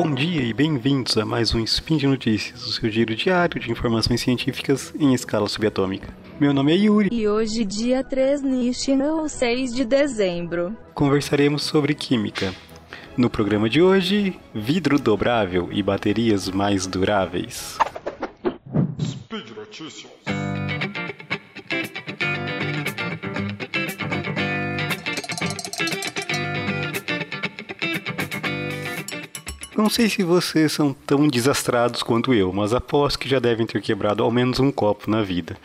Bom dia e bem-vindos a mais um Spin de Notícias, o seu giro diário de informações científicas em escala subatômica. Meu nome é Yuri e hoje, dia 3 Nishina, ou 6 de dezembro, conversaremos sobre química. No programa de hoje, vidro dobrável e baterias mais duráveis. Speed Notícias. Não sei se vocês são tão desastrados quanto eu, mas aposto que já devem ter quebrado ao menos um copo na vida.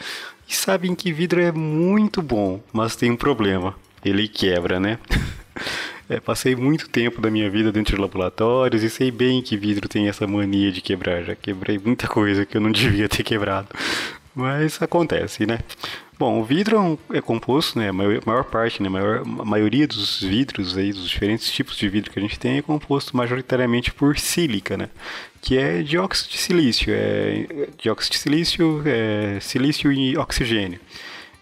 E sabem que vidro é muito bom, mas tem um problema. Ele quebra, né? É, passei muito tempo da minha vida dentro de laboratórios e sei bem que vidro tem essa mania de quebrar. Já quebrei muita coisa que eu não devia ter quebrado. Mas acontece, né? Bom, o vidro é, é composto, né? A maior, parte, né? A, maior, a maioria dos vidros aí, dos diferentes tipos de vidro que a gente tem, é composto majoritariamente por sílica, né? Que é dióxido de silício, é dióxido de silício, é silício e oxigênio.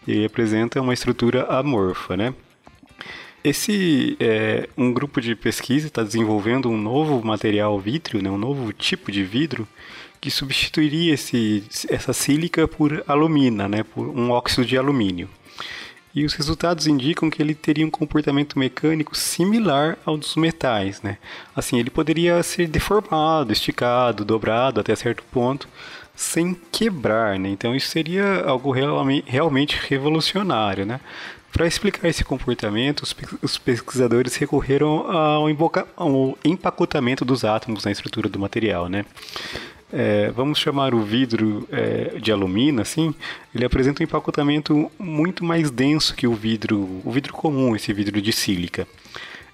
E apresenta uma estrutura amorfa, né? Esse é, um grupo de pesquisa está desenvolvendo um novo material vítreo, né, um novo tipo de vidro que substituiria esse, essa sílica por alumina, né, por um óxido de alumínio. E os resultados indicam que ele teria um comportamento mecânico similar ao dos metais, né? Assim, ele poderia ser deformado, esticado, dobrado até certo ponto, sem quebrar, né? Então isso seria algo realmente revolucionário, né? Para explicar esse comportamento, os pesquisadores recorreram ao, ao empacotamento dos átomos na estrutura do material, né? é, vamos chamar o vidro é, de alumínio, assim, ele apresenta um empacotamento muito mais denso que o vidro, o vidro comum, esse vidro de sílica.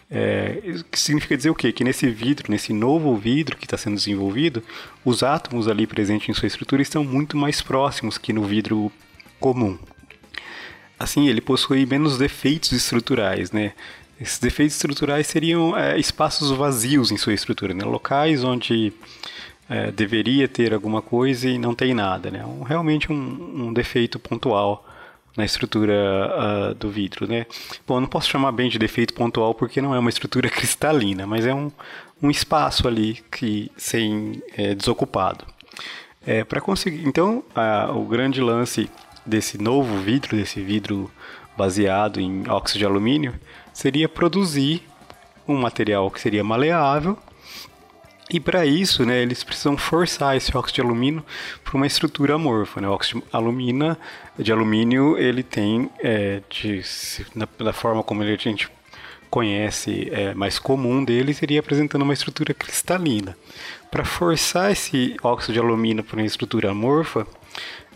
É, que significa dizer o quê? Que nesse vidro, nesse novo vidro que está sendo desenvolvido, os átomos ali presentes em sua estrutura estão muito mais próximos que no vidro comum. Assim, ele possui menos defeitos estruturais, né? Esses defeitos estruturais seriam é, espaços vazios em sua estrutura, né? locais onde é, deveria ter alguma coisa e não tem nada, né? Um, realmente um, um, defeito pontual na estrutura uh, do vidro, né? Bom, não posso chamar bem de defeito pontual porque não é uma estrutura cristalina, mas é um, um espaço ali que sem é, desocupado. É, para conseguir, então, o grande lance desse novo vidro, desse vidro baseado em óxido de alumínio, seria produzir um material que seria maleável e para isso, né, eles precisam forçar esse óxido de alumínio para uma estrutura amorfa. Né? O óxido de alumínio, de alumínio ele tem, é, de, na, da forma como a gente conhece, é, mais comum dele, seria apresentando uma estrutura cristalina. Para forçar esse óxido de alumínio para uma estrutura amorfa,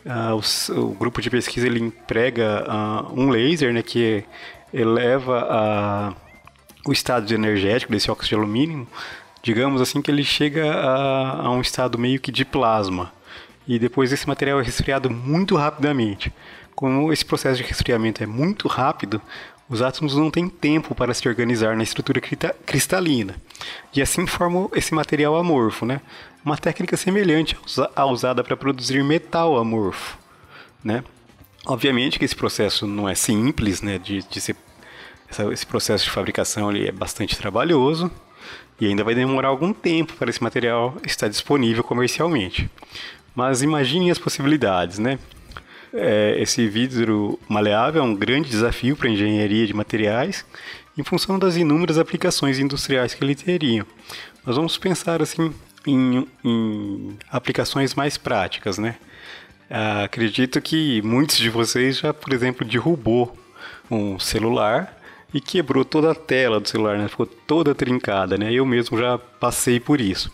uh, o, o, grupo de pesquisa ele emprega uh, um laser né, que eleva uh, o estado energético desse óxido de alumínio digamos assim, que ele chega a, a um estado meio que de plasma. E depois esse material é resfriado muito rapidamente. Como esse processo de resfriamento é muito rápido, os átomos não têm tempo para se organizar na estrutura cristalina. E assim formam esse material amorfo, né? Uma técnica semelhante à usada para produzir metal amorfo, né? Obviamente que esse processo não é simples, né? De, de ser, esse processo de fabricação ele é bastante trabalhoso, e ainda vai demorar algum tempo para esse material estar disponível comercialmente. Mas imagine as possibilidades, né? É, esse vidro maleável é um grande desafio para a engenharia de materiais em função das inúmeras aplicações industriais que ele teria. Nós vamos pensar assim em, em aplicações mais práticas, né? Ah, acredito que muitos de vocês já, por exemplo, derrubou um celular e quebrou toda a tela do celular, né? ficou toda trincada, né? Eu mesmo já passei por isso.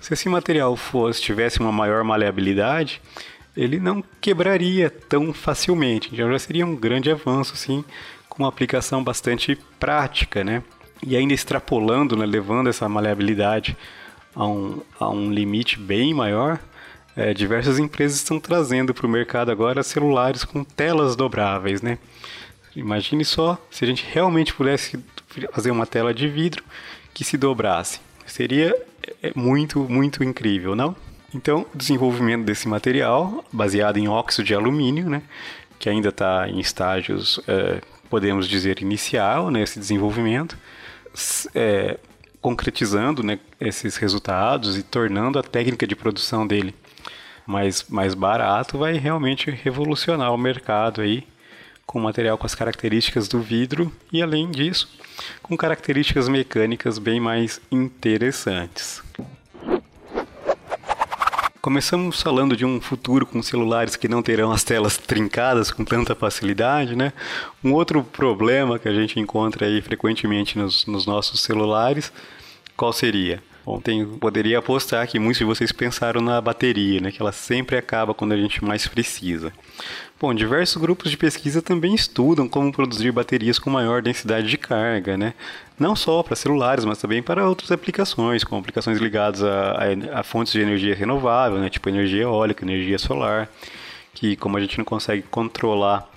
Se esse material fosse tivesse uma maior maleabilidade, ele não quebraria tão facilmente. Então já seria um grande avanço, sim, com uma aplicação bastante prática, né? E ainda extrapolando, né, levando essa maleabilidade a um, a um limite bem maior, é, diversas empresas estão trazendo para o mercado agora celulares com telas dobráveis, né? Imagine só se a gente realmente pudesse fazer uma tela de vidro que se dobrasse. Seria é, muito, muito incrível, não? Então, o desenvolvimento desse material, baseado em óxido de alumínio, né, que ainda está em estágios, é, podemos dizer, inicial nesse desenvolvimento, é, concretizando né, esses resultados e tornando a técnica de produção dele mais, mais barato, vai realmente revolucionar o mercado aí com material com as características do vidro e, além disso, com características mecânicas bem mais interessantes. Começamos falando de um futuro com celulares que não terão as telas trincadas com tanta facilidade, né? Um outro problema que a gente encontra aí frequentemente nos, nos nossos celulares, qual seria? Ontem poderia apostar que muitos de vocês pensaram na bateria, né? Que ela sempre acaba quando a gente mais precisa. Bom, diversos grupos de pesquisa também estudam como produzir baterias com maior densidade de carga, né? Não só para celulares, mas também para outras aplicações, como aplicações ligadas a, a, a fontes de energia renovável, né? Tipo energia eólica, energia solar, que como a gente não consegue controlar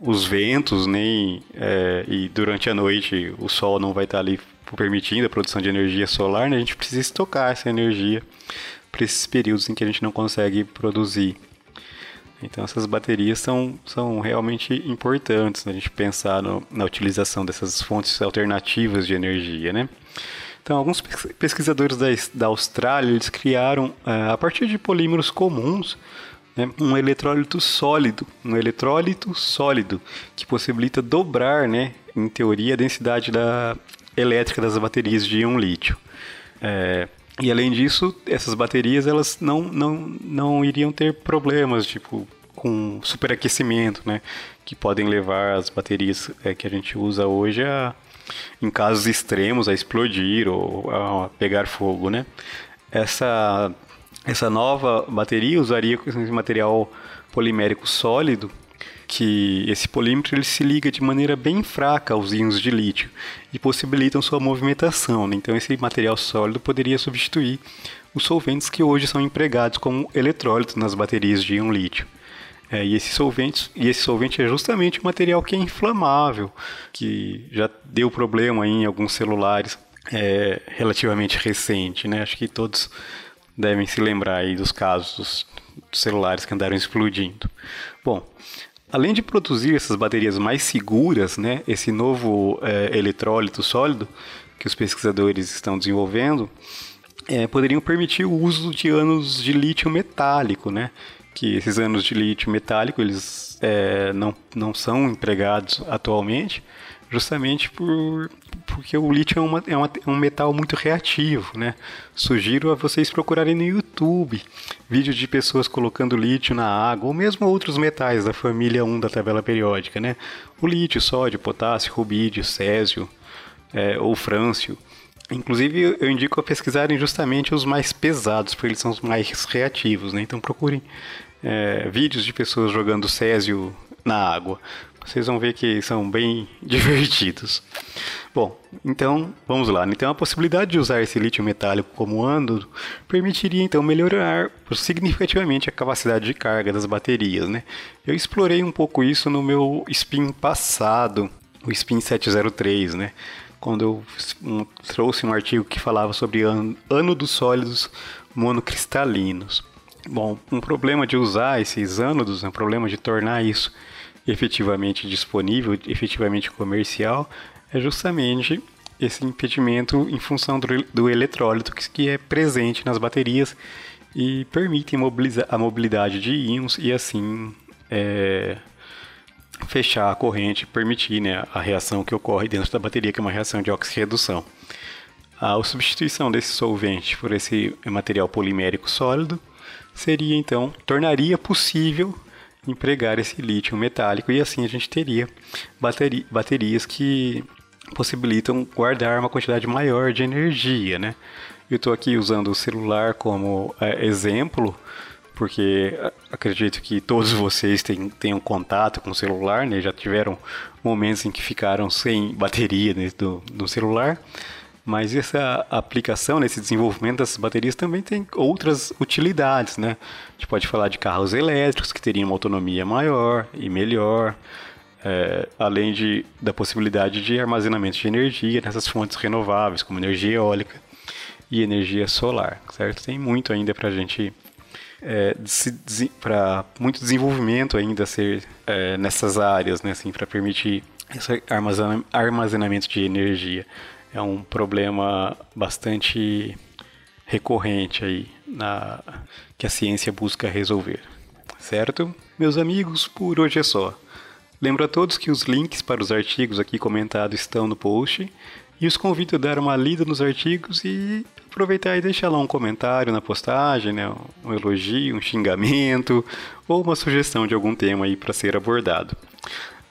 os ventos, nem é, e durante a noite o sol não vai estar ali permitindo a produção de energia solar, né? A gente precisa estocar essa energia para esses períodos em que a gente não consegue produzir. Então essas baterias são, são realmente importantes né, a gente pensar no, na utilização dessas fontes alternativas de energia, né? Então alguns pesquisadores da, da Austrália eles criaram uh, a partir de polímeros comuns né, um eletrólito sólido, um eletrólito sólido que possibilita dobrar, né, em teoria, a densidade da elétrica das baterias de íon lítio. É, e além disso, essas baterias elas não, não, não iriam ter problemas, tipo, com superaquecimento, né? Que podem levar as baterias é, que a gente usa hoje a, em casos extremos, a explodir ou a pegar fogo, né? Essa, essa nova bateria usaria material polimérico sólido que esse polímetro ele se liga de maneira bem fraca aos íons de lítio e possibilitam sua movimentação. Né? Então, esse material sólido poderia substituir os solventes que hoje são empregados como eletrólitos nas baterias de íon lítio. É, e, esse solvente, e esse solvente é justamente o material que é inflamável, que já deu problema em alguns celulares é, relativamente recente. Né? Acho que todos devem se lembrar aí dos casos dos celulares que andaram explodindo. Bom, Além de produzir essas baterias mais seguras, né, esse novo é, eletrólito sólido que os pesquisadores estão desenvolvendo, é, poderiam permitir o uso de anos de lítio metálico, né? Que esses anos de lítio metálico eles é, não, não são empregados atualmente, justamente por, porque o lítio é, uma, é, uma, é um metal muito reativo, né? Sugiro a vocês procurarem no YouTube vídeos de pessoas colocando lítio na água, ou mesmo outros metais da família 1 da tabela periódica, né? O lítio, sódio, potássio, rubídio, césio é, ou frâncio. Inclusive, eu indico a pesquisarem justamente os mais pesados, porque eles são os mais reativos, né? Então procurem é, vídeos de pessoas jogando césio na água vocês vão ver que são bem divertidos. Bom, então vamos lá. Então a possibilidade de usar esse lítio metálico como ânodo permitiria então melhorar significativamente a capacidade de carga das baterias, né? Eu explorei um pouco isso no meu spin passado, o spin 703, né? Quando eu trouxe um artigo que falava sobre ânodos sólidos monocristalinos. Bom, um problema de usar esses ânodos, um problema de tornar isso efetivamente disponível, efetivamente comercial, é justamente esse impedimento em função do, do eletrólito que, que, é presente nas baterias e permite a mobilidade de íons e assim é, fechar a corrente, permitir né, a reação que ocorre dentro da bateria, que é uma reação de oxirredução. A substituição desse solvente por esse material polimérico sólido seria então tornaria possível empregar esse lítio metálico e assim a gente teria bateri baterias que possibilitam guardar uma quantidade maior de energia, né? Eu estou aqui usando o celular como é, exemplo, porque acredito que todos vocês têm, tenham contato com o celular, né? Já tiveram momentos em que ficaram sem bateria né, do, do celular. Mas essa aplicação, nesse desenvolvimento dessas baterias também tem outras utilidades, né? A gente pode falar de carros elétricos que teriam uma autonomia maior e melhor, é, além de, da possibilidade de armazenamento de energia nessas fontes renováveis, como energia eólica e energia solar, certo? Tem muito ainda para a gente, é, para muito desenvolvimento ainda ser é, nessas áreas, né? Assim, para permitir esse armazenamento de energia é um problema bastante recorrente aí na que a ciência busca resolver. Certo? Meus amigos, por hoje é só. Lembro a todos que os links para os artigos aqui comentados estão no post e os convido a dar uma lida nos artigos e aproveitar e deixar lá um comentário na postagem, né? um elogio, um xingamento ou uma sugestão de algum tema aí para ser abordado.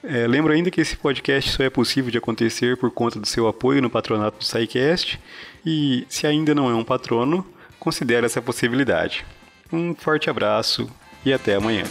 É, lembro ainda que esse podcast só é possível de acontecer por conta do seu apoio no patronato do SciCast e, se ainda não é um patrono, considere essa possibilidade. Um forte abraço e até amanhã.